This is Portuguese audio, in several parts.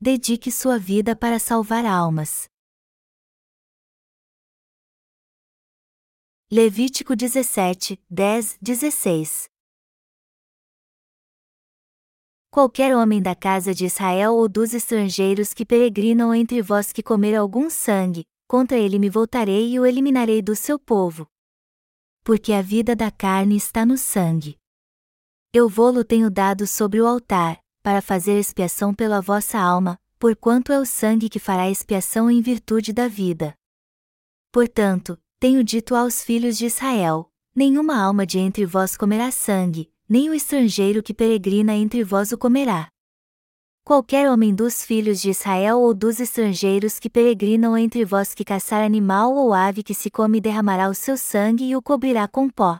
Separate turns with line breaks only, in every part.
dedique sua vida para salvar almas. Levítico 17, 10, 16 Qualquer homem da casa de Israel ou dos estrangeiros que peregrinam entre vós que comer algum sangue, contra ele me voltarei e o eliminarei do seu povo. Porque a vida da carne está no sangue. Eu vou-lo tenho dado sobre o altar, para fazer expiação pela vossa alma, porquanto é o sangue que fará expiação em virtude da vida. Portanto, tenho dito aos filhos de Israel: nenhuma alma de entre vós comerá sangue, nem o estrangeiro que peregrina entre vós o comerá. Qualquer homem dos filhos de Israel ou dos estrangeiros que peregrinam entre vós que caçar animal ou ave que se come derramará o seu sangue e o cobrirá com pó.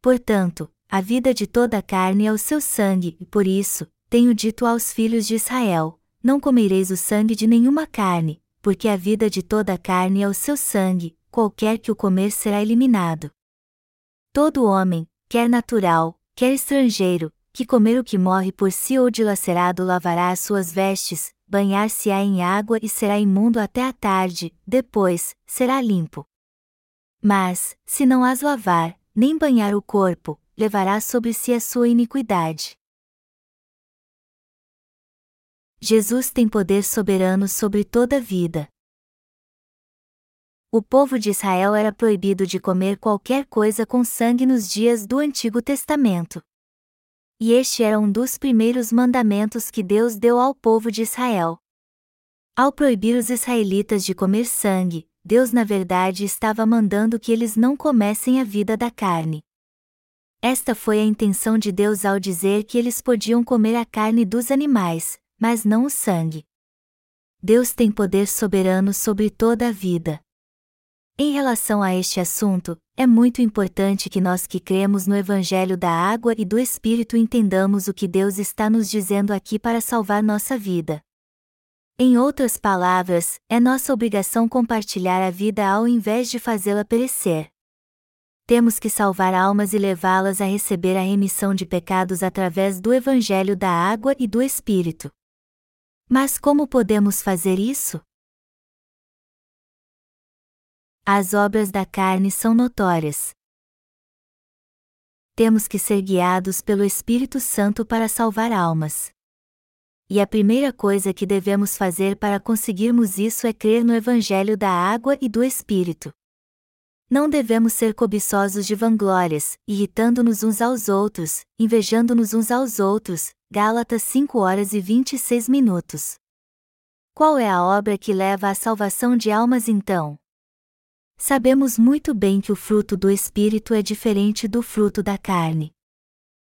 Portanto, a vida de toda a carne é o seu sangue, e por isso, tenho dito aos filhos de Israel: não comereis o sangue de nenhuma carne, porque a vida de toda carne é o seu sangue, qualquer que o comer será eliminado. Todo homem, quer natural, quer estrangeiro, que comer o que morre por si ou dilacerado lavará as suas vestes, banhar-se-á em água e será imundo até a tarde, depois, será limpo. Mas, se não as lavar, nem banhar o corpo, levará sobre si a sua iniquidade. Jesus tem poder soberano sobre toda a vida. O povo de Israel era proibido de comer qualquer coisa com sangue nos dias do Antigo Testamento. E este era um dos primeiros mandamentos que Deus deu ao povo de Israel. Ao proibir os israelitas de comer sangue, Deus na verdade estava mandando que eles não comessem a vida da carne. Esta foi a intenção de Deus ao dizer que eles podiam comer a carne dos animais, mas não o sangue. Deus tem poder soberano sobre toda a vida. Em relação a este assunto, é muito importante que nós que cremos no Evangelho da Água e do Espírito entendamos o que Deus está nos dizendo aqui para salvar nossa vida. Em outras palavras, é nossa obrigação compartilhar a vida ao invés de fazê-la perecer. Temos que salvar almas e levá-las a receber a remissão de pecados através do Evangelho da Água e do Espírito. Mas como podemos fazer isso? As obras da carne são notórias. Temos que ser guiados pelo Espírito Santo para salvar almas. E a primeira coisa que devemos fazer para conseguirmos isso é crer no Evangelho da água e do Espírito. Não devemos ser cobiçosos de vanglórias, irritando-nos uns aos outros, invejando-nos uns aos outros. Gálatas 5 horas e 26 minutos. Qual é a obra que leva à salvação de almas então? Sabemos muito bem que o fruto do Espírito é diferente do fruto da carne.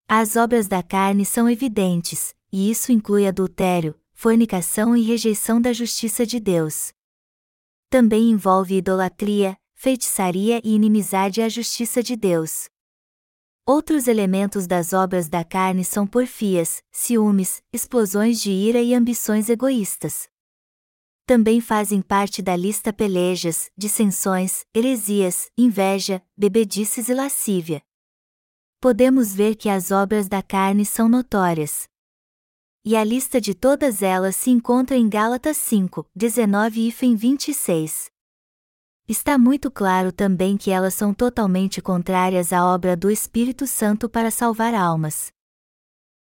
As obras da carne são evidentes, e isso inclui adultério, fornicação e rejeição da justiça de Deus. Também envolve idolatria, feitiçaria e inimizade à justiça de Deus. Outros elementos das obras da carne são porfias, ciúmes, explosões de ira e ambições egoístas. Também fazem parte da lista pelejas, dissensões, heresias, inveja, bebedices e lascívia. Podemos ver que as obras da carne são notórias. E a lista de todas elas se encontra em Gálatas 5, 19 e 26. Está muito claro também que elas são totalmente contrárias à obra do Espírito Santo para salvar almas.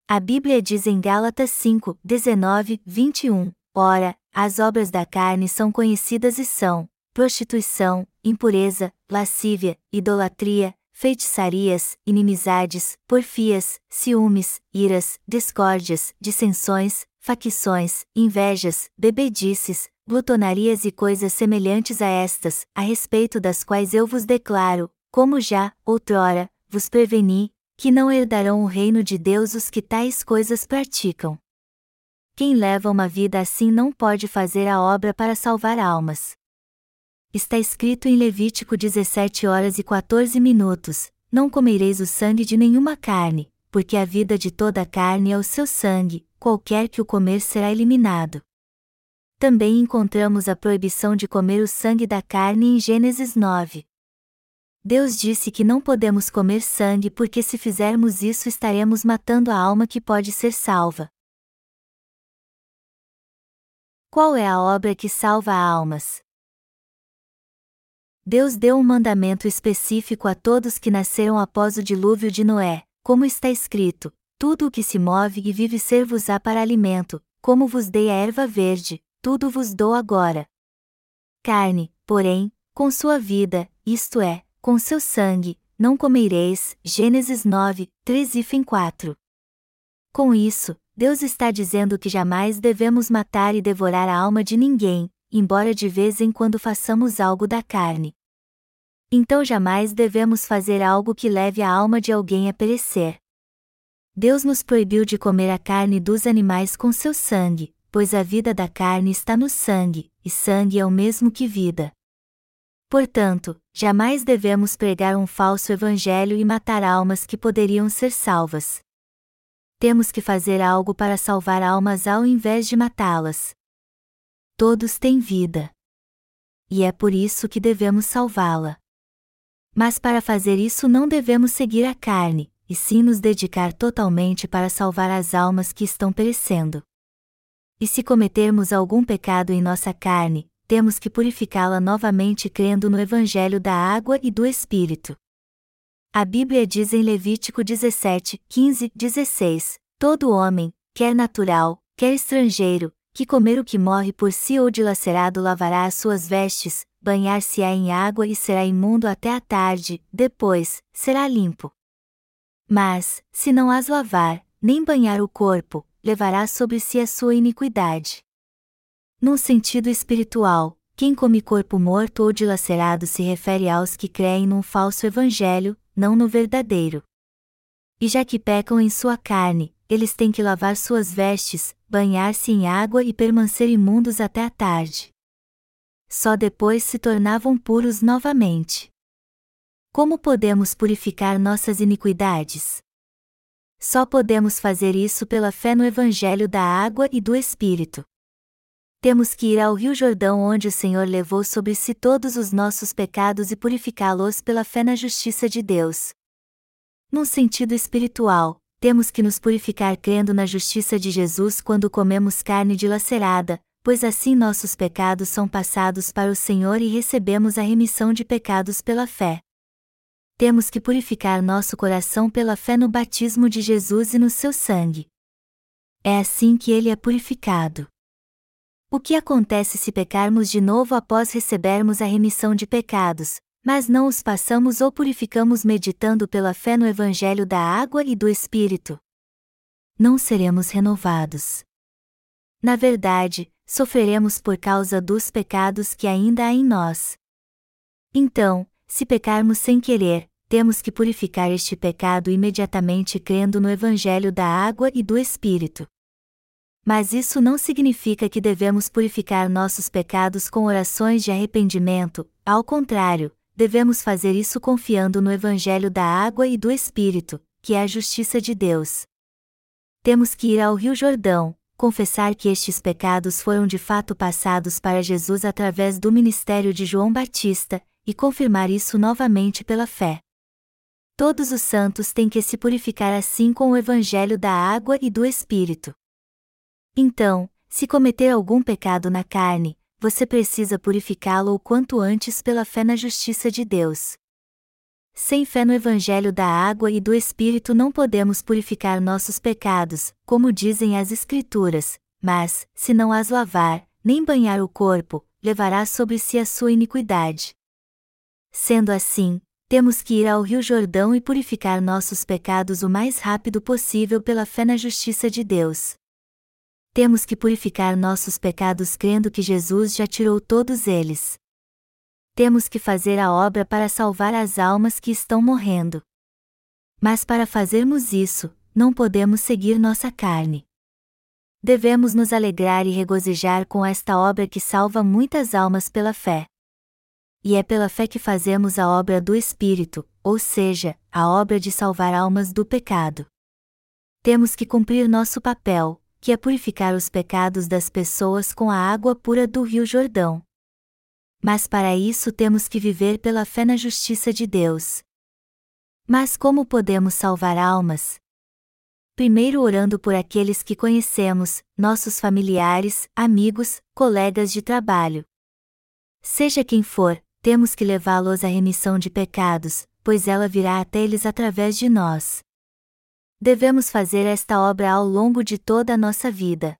A Bíblia diz em Gálatas 5, 19, 21, Ora, as obras da carne são conhecidas e são: prostituição, impureza, lascívia, idolatria, feitiçarias, inimizades, porfias, ciúmes, iras, discórdias, dissensões, facções, invejas, bebedices, glutonarias e coisas semelhantes a estas, a respeito das quais eu vos declaro, como já, outrora, vos preveni, que não herdarão o reino de Deus os que tais coisas praticam. Quem leva uma vida assim não pode fazer a obra para salvar almas. Está escrito em Levítico 17 horas e 14 minutos: Não comereis o sangue de nenhuma carne, porque a vida de toda carne é o seu sangue, qualquer que o comer será eliminado. Também encontramos a proibição de comer o sangue da carne em Gênesis 9. Deus disse que não podemos comer sangue porque se fizermos isso estaremos matando a alma que pode ser salva. Qual é a obra que salva almas? Deus deu um mandamento específico a todos que nasceram após o dilúvio de Noé, como está escrito: Tudo o que se move e vive ser-vos-á para alimento, como vos dei a erva verde, tudo vos dou agora. Carne, porém, com sua vida, isto é, com seu sangue, não comereis. Gênesis 9, 3 e 4. Com isso, Deus está dizendo que jamais devemos matar e devorar a alma de ninguém, embora de vez em quando façamos algo da carne. Então jamais devemos fazer algo que leve a alma de alguém a perecer. Deus nos proibiu de comer a carne dos animais com seu sangue, pois a vida da carne está no sangue, e sangue é o mesmo que vida. Portanto, jamais devemos pregar um falso evangelho e matar almas que poderiam ser salvas. Temos que fazer algo para salvar almas ao invés de matá-las. Todos têm vida. E é por isso que devemos salvá-la. Mas para fazer isso não devemos seguir a carne, e sim nos dedicar totalmente para salvar as almas que estão perecendo. E se cometermos algum pecado em nossa carne, temos que purificá-la novamente crendo no Evangelho da água e do Espírito. A Bíblia diz em Levítico 17, 15, 16: Todo homem, quer natural, quer estrangeiro, que comer o que morre por si ou dilacerado lavará as suas vestes, banhar-se-á em água e será imundo até a tarde, depois, será limpo. Mas, se não as lavar, nem banhar o corpo, levará sobre si a sua iniquidade. Num sentido espiritual, quem come corpo morto ou dilacerado se refere aos que creem num falso evangelho, não no verdadeiro. E já que pecam em sua carne, eles têm que lavar suas vestes, banhar-se em água e permanecer imundos até a tarde só depois se tornavam puros novamente. Como podemos purificar nossas iniquidades? Só podemos fazer isso pela fé no Evangelho da Água e do Espírito. Temos que ir ao Rio Jordão onde o Senhor levou sobre si todos os nossos pecados e purificá-los pela fé na justiça de Deus. Num sentido espiritual, temos que nos purificar crendo na justiça de Jesus quando comemos carne dilacerada, pois assim nossos pecados são passados para o Senhor e recebemos a remissão de pecados pela fé. Temos que purificar nosso coração pela fé no batismo de Jesus e no seu sangue. É assim que ele é purificado. O que acontece se pecarmos de novo após recebermos a remissão de pecados, mas não os passamos ou purificamos meditando pela fé no Evangelho da água e do Espírito? Não seremos renovados. Na verdade, sofreremos por causa dos pecados que ainda há em nós. Então, se pecarmos sem querer, temos que purificar este pecado imediatamente crendo no Evangelho da água e do Espírito. Mas isso não significa que devemos purificar nossos pecados com orações de arrependimento, ao contrário, devemos fazer isso confiando no Evangelho da água e do Espírito, que é a justiça de Deus. Temos que ir ao Rio Jordão, confessar que estes pecados foram de fato passados para Jesus através do ministério de João Batista, e confirmar isso novamente pela fé. Todos os santos têm que se purificar assim com o Evangelho da água e do Espírito. Então, se cometer algum pecado na carne, você precisa purificá-lo o quanto antes pela fé na justiça de Deus. Sem fé no Evangelho da água e do Espírito não podemos purificar nossos pecados, como dizem as Escrituras, mas, se não as lavar, nem banhar o corpo, levará sobre si a sua iniquidade. Sendo assim, temos que ir ao Rio Jordão e purificar nossos pecados o mais rápido possível pela fé na justiça de Deus. Temos que purificar nossos pecados crendo que Jesus já tirou todos eles temos que fazer a obra para salvar as almas que estão morrendo. Mas para fazermos isso, não podemos seguir nossa carne. Devemos nos alegrar e regozijar com esta obra que salva muitas almas pela fé. E é pela fé que fazemos a obra do Espírito, ou seja, a obra de salvar almas do pecado. Temos que cumprir nosso papel, que é purificar os pecados das pessoas com a água pura do Rio Jordão. Mas para isso temos que viver pela fé na justiça de Deus. Mas como podemos salvar almas? primeiro orando por aqueles que conhecemos, nossos familiares, amigos, colegas de trabalho. Seja quem for, temos que levá-los à remissão de pecados, pois ela virá até eles através de nós. Devemos fazer esta obra ao longo de toda a nossa vida.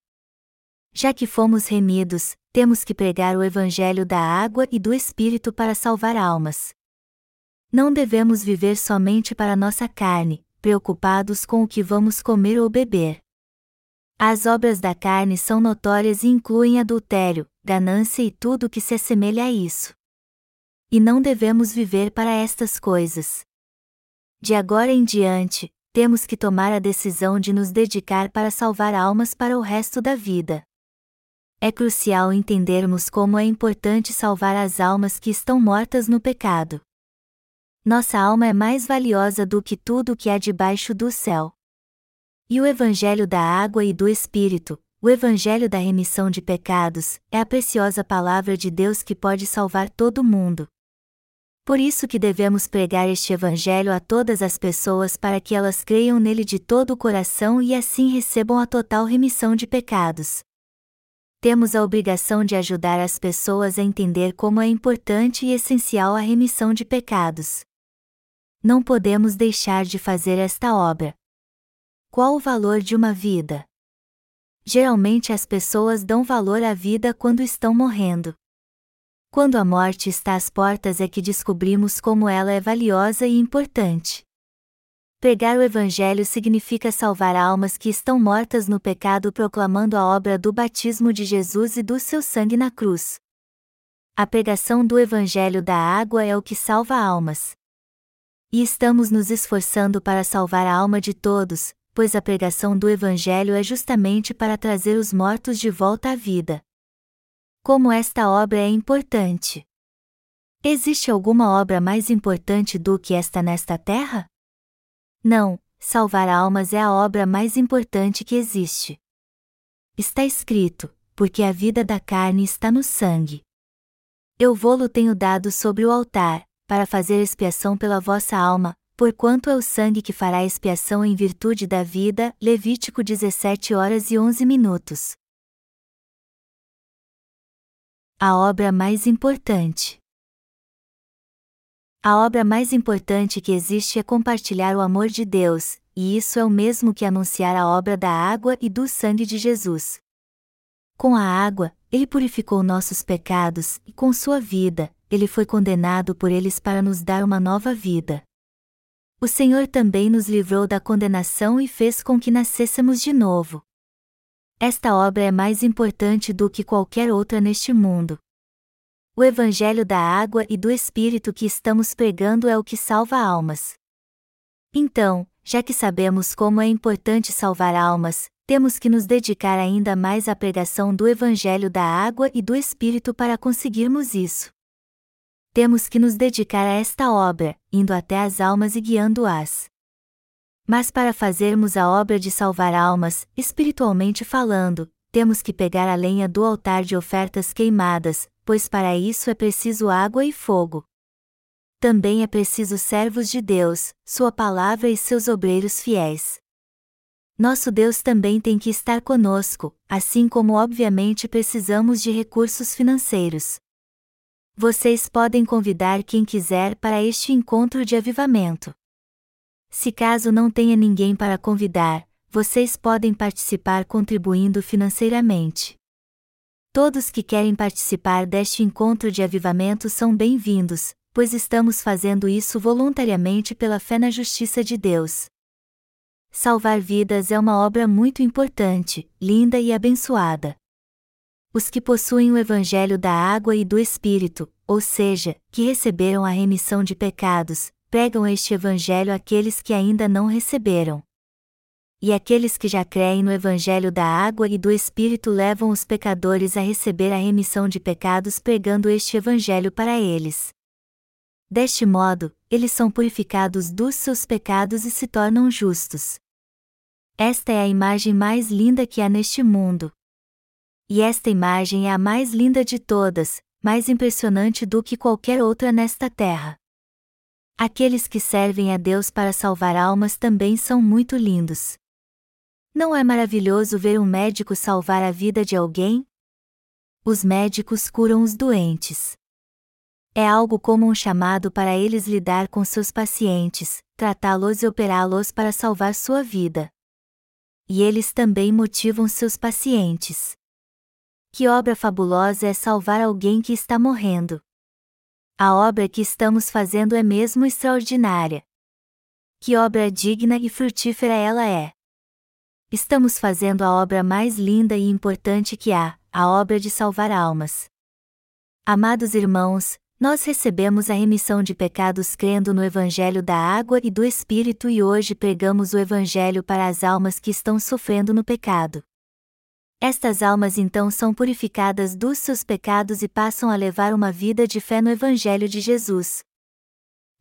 Já que fomos remidos, temos que pregar o Evangelho da água e do Espírito para salvar almas. Não devemos viver somente para nossa carne, preocupados com o que vamos comer ou beber. As obras da carne são notórias e incluem adultério, ganância e tudo o que se assemelha a isso. E não devemos viver para estas coisas. De agora em diante, temos que tomar a decisão de nos dedicar para salvar almas para o resto da vida. É crucial entendermos como é importante salvar as almas que estão mortas no pecado. Nossa alma é mais valiosa do que tudo o que há debaixo do céu. E o Evangelho da água e do Espírito, o Evangelho da remissão de pecados, é a preciosa palavra de Deus que pode salvar todo mundo. Por isso que devemos pregar este Evangelho a todas as pessoas para que elas creiam nele de todo o coração e assim recebam a total remissão de pecados. Temos a obrigação de ajudar as pessoas a entender como é importante e essencial a remissão de pecados. Não podemos deixar de fazer esta obra. Qual o valor de uma vida? Geralmente as pessoas dão valor à vida quando estão morrendo. Quando a morte está às portas é que descobrimos como ela é valiosa e importante. Pregar o Evangelho significa salvar almas que estão mortas no pecado proclamando a obra do batismo de Jesus e do seu sangue na cruz. A pregação do Evangelho da água é o que salva almas. E estamos nos esforçando para salvar a alma de todos, pois a pregação do Evangelho é justamente para trazer os mortos de volta à vida. Como esta obra é importante! Existe alguma obra mais importante do que esta nesta terra? Não, salvar almas é a obra mais importante que existe. Está escrito: porque a vida da carne está no sangue. Eu vou-lo tenho dado sobre o altar, para fazer expiação pela vossa alma, porquanto é o sangue que fará expiação em virtude da vida. Levítico 17 horas e 11 minutos. A obra mais importante. A obra mais importante que existe é compartilhar o amor de Deus, e isso é o mesmo que anunciar a obra da água e do sangue de Jesus. Com a água, ele purificou nossos pecados, e com sua vida, ele foi condenado por eles para nos dar uma nova vida. O Senhor também nos livrou da condenação e fez com que nascêssemos de novo. Esta obra é mais importante do que qualquer outra neste mundo. O Evangelho da água e do Espírito que estamos pregando é o que salva almas. Então, já que sabemos como é importante salvar almas, temos que nos dedicar ainda mais à pregação do Evangelho da água e do Espírito para conseguirmos isso temos que nos dedicar a esta obra, indo até as almas e guiando-as. Mas para fazermos a obra de salvar almas, espiritualmente falando, temos que pegar a lenha do altar de ofertas queimadas, pois para isso é preciso água e fogo. Também é preciso servos de Deus, Sua palavra e seus obreiros fiéis. Nosso Deus também tem que estar conosco, assim como obviamente precisamos de recursos financeiros. Vocês podem convidar quem quiser para este encontro de avivamento. Se caso não tenha ninguém para convidar, vocês podem participar contribuindo financeiramente. Todos que querem participar deste encontro de avivamento são bem-vindos, pois estamos fazendo isso voluntariamente pela fé na justiça de Deus. Salvar vidas é uma obra muito importante, linda e abençoada os que possuem o Evangelho da água e do Espírito, ou seja, que receberam a remissão de pecados, pregam este Evangelho àqueles que ainda não receberam. E aqueles que já creem no Evangelho da água e do Espírito levam os pecadores a receber a remissão de pecados pregando este Evangelho para eles. Deste modo, eles são purificados dos seus pecados e se tornam justos. Esta é a imagem mais linda que há neste mundo, e esta imagem é a mais linda de todas, mais impressionante do que qualquer outra nesta terra. Aqueles que servem a Deus para salvar almas também são muito lindos. Não é maravilhoso ver um médico salvar a vida de alguém? Os médicos curam os doentes. É algo como um chamado para eles lidar com seus pacientes, tratá-los e operá-los para salvar sua vida. E eles também motivam seus pacientes. Que obra fabulosa é salvar alguém que está morrendo! A obra que estamos fazendo é mesmo extraordinária. Que obra digna e frutífera ela é! Estamos fazendo a obra mais linda e importante que há, a obra de salvar almas. Amados irmãos, nós recebemos a remissão de pecados crendo no Evangelho da Água e do Espírito e hoje pregamos o Evangelho para as almas que estão sofrendo no pecado. Estas almas então são purificadas dos seus pecados e passam a levar uma vida de fé no Evangelho de Jesus.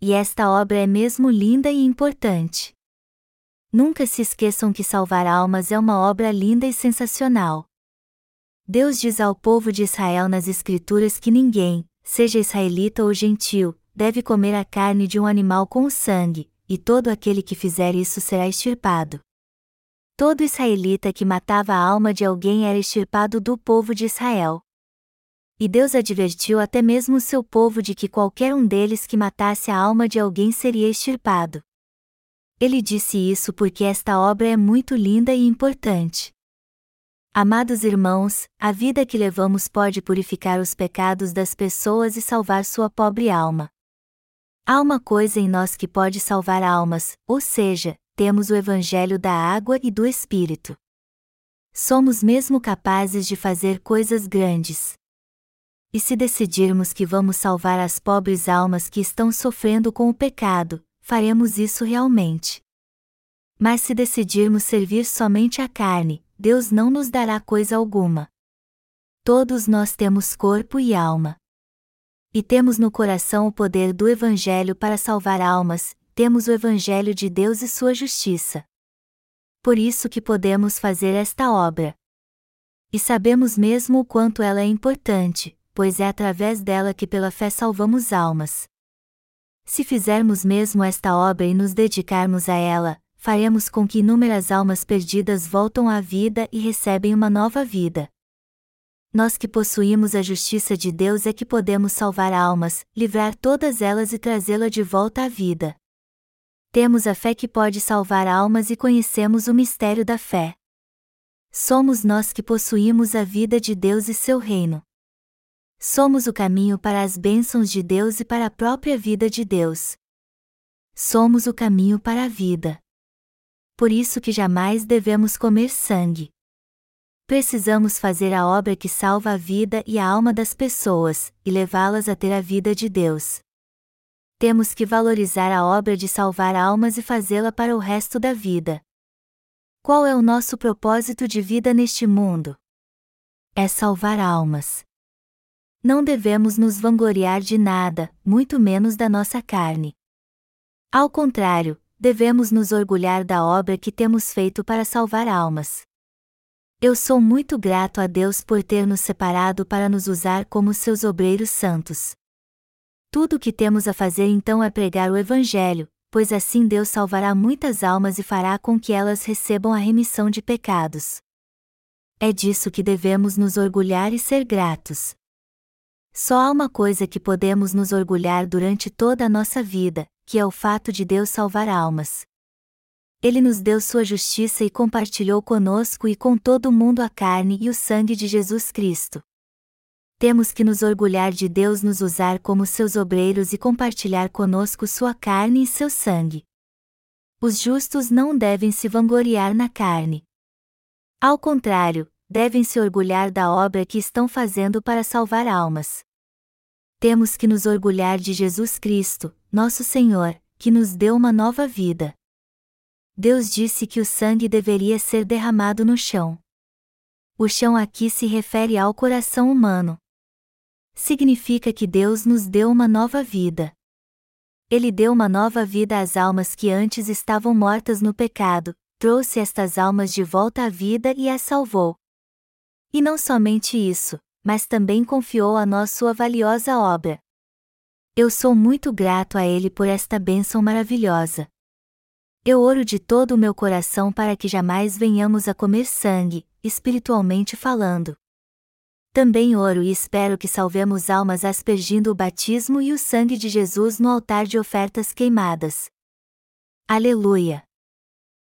E esta obra é mesmo linda e importante. Nunca se esqueçam que salvar almas é uma obra linda e sensacional. Deus diz ao povo de Israel nas Escrituras que ninguém, seja israelita ou gentil, deve comer a carne de um animal com sangue, e todo aquele que fizer isso será extirpado. Todo israelita que matava a alma de alguém era extirpado do povo de Israel. E Deus advertiu até mesmo o seu povo de que qualquer um deles que matasse a alma de alguém seria extirpado. Ele disse isso porque esta obra é muito linda e importante. Amados irmãos, a vida que levamos pode purificar os pecados das pessoas e salvar sua pobre alma. Há uma coisa em nós que pode salvar almas, ou seja, temos o Evangelho da água e do Espírito. Somos mesmo capazes de fazer coisas grandes. E se decidirmos que vamos salvar as pobres almas que estão sofrendo com o pecado, faremos isso realmente. Mas se decidirmos servir somente a carne, Deus não nos dará coisa alguma. Todos nós temos corpo e alma. E temos no coração o poder do Evangelho para salvar almas, temos o Evangelho de Deus e sua justiça. Por isso que podemos fazer esta obra. E sabemos mesmo o quanto ela é importante, pois é através dela que pela fé salvamos almas. Se fizermos mesmo esta obra e nos dedicarmos a ela, faremos com que inúmeras almas perdidas voltam à vida e recebem uma nova vida. Nós que possuímos a justiça de Deus é que podemos salvar almas, livrar todas elas e trazê-la de volta à vida. Temos a fé que pode salvar almas e conhecemos o mistério da fé. Somos nós que possuímos a vida de Deus e seu reino. Somos o caminho para as bênçãos de Deus e para a própria vida de Deus. Somos o caminho para a vida por isso que jamais devemos comer sangue. Precisamos fazer a obra que salva a vida e a alma das pessoas, e levá-las a ter a vida de Deus. Temos que valorizar a obra de salvar almas e fazê-la para o resto da vida. Qual é o nosso propósito de vida neste mundo? É salvar almas. Não devemos nos vangloriar de nada, muito menos da nossa carne. Ao contrário, devemos nos orgulhar da obra que temos feito para salvar almas. Eu sou muito grato a Deus por ter nos separado para nos usar como seus obreiros santos. Tudo o que temos a fazer então é pregar o Evangelho, pois assim Deus salvará muitas almas e fará com que elas recebam a remissão de pecados. É disso que devemos nos orgulhar e ser gratos. Só há uma coisa que podemos nos orgulhar durante toda a nossa vida, que é o fato de Deus salvar almas. Ele nos deu sua justiça e compartilhou conosco e com todo o mundo a carne e o sangue de Jesus Cristo. Temos que nos orgulhar de Deus nos usar como seus obreiros e compartilhar conosco sua carne e seu sangue. Os justos não devem se vangloriar na carne. Ao contrário, devem se orgulhar da obra que estão fazendo para salvar almas. Temos que nos orgulhar de Jesus Cristo, nosso Senhor, que nos deu uma nova vida. Deus disse que o sangue deveria ser derramado no chão. O chão aqui se refere ao coração humano. Significa que Deus nos deu uma nova vida. Ele deu uma nova vida às almas que antes estavam mortas no pecado, trouxe estas almas de volta à vida e as salvou. E não somente isso, mas também confiou a nós sua valiosa obra. Eu sou muito grato a Ele por esta bênção maravilhosa. Eu oro de todo o meu coração para que jamais venhamos a comer sangue, espiritualmente falando. Também oro e espero que salvemos almas aspergindo o batismo e o sangue de Jesus no altar de ofertas queimadas. Aleluia!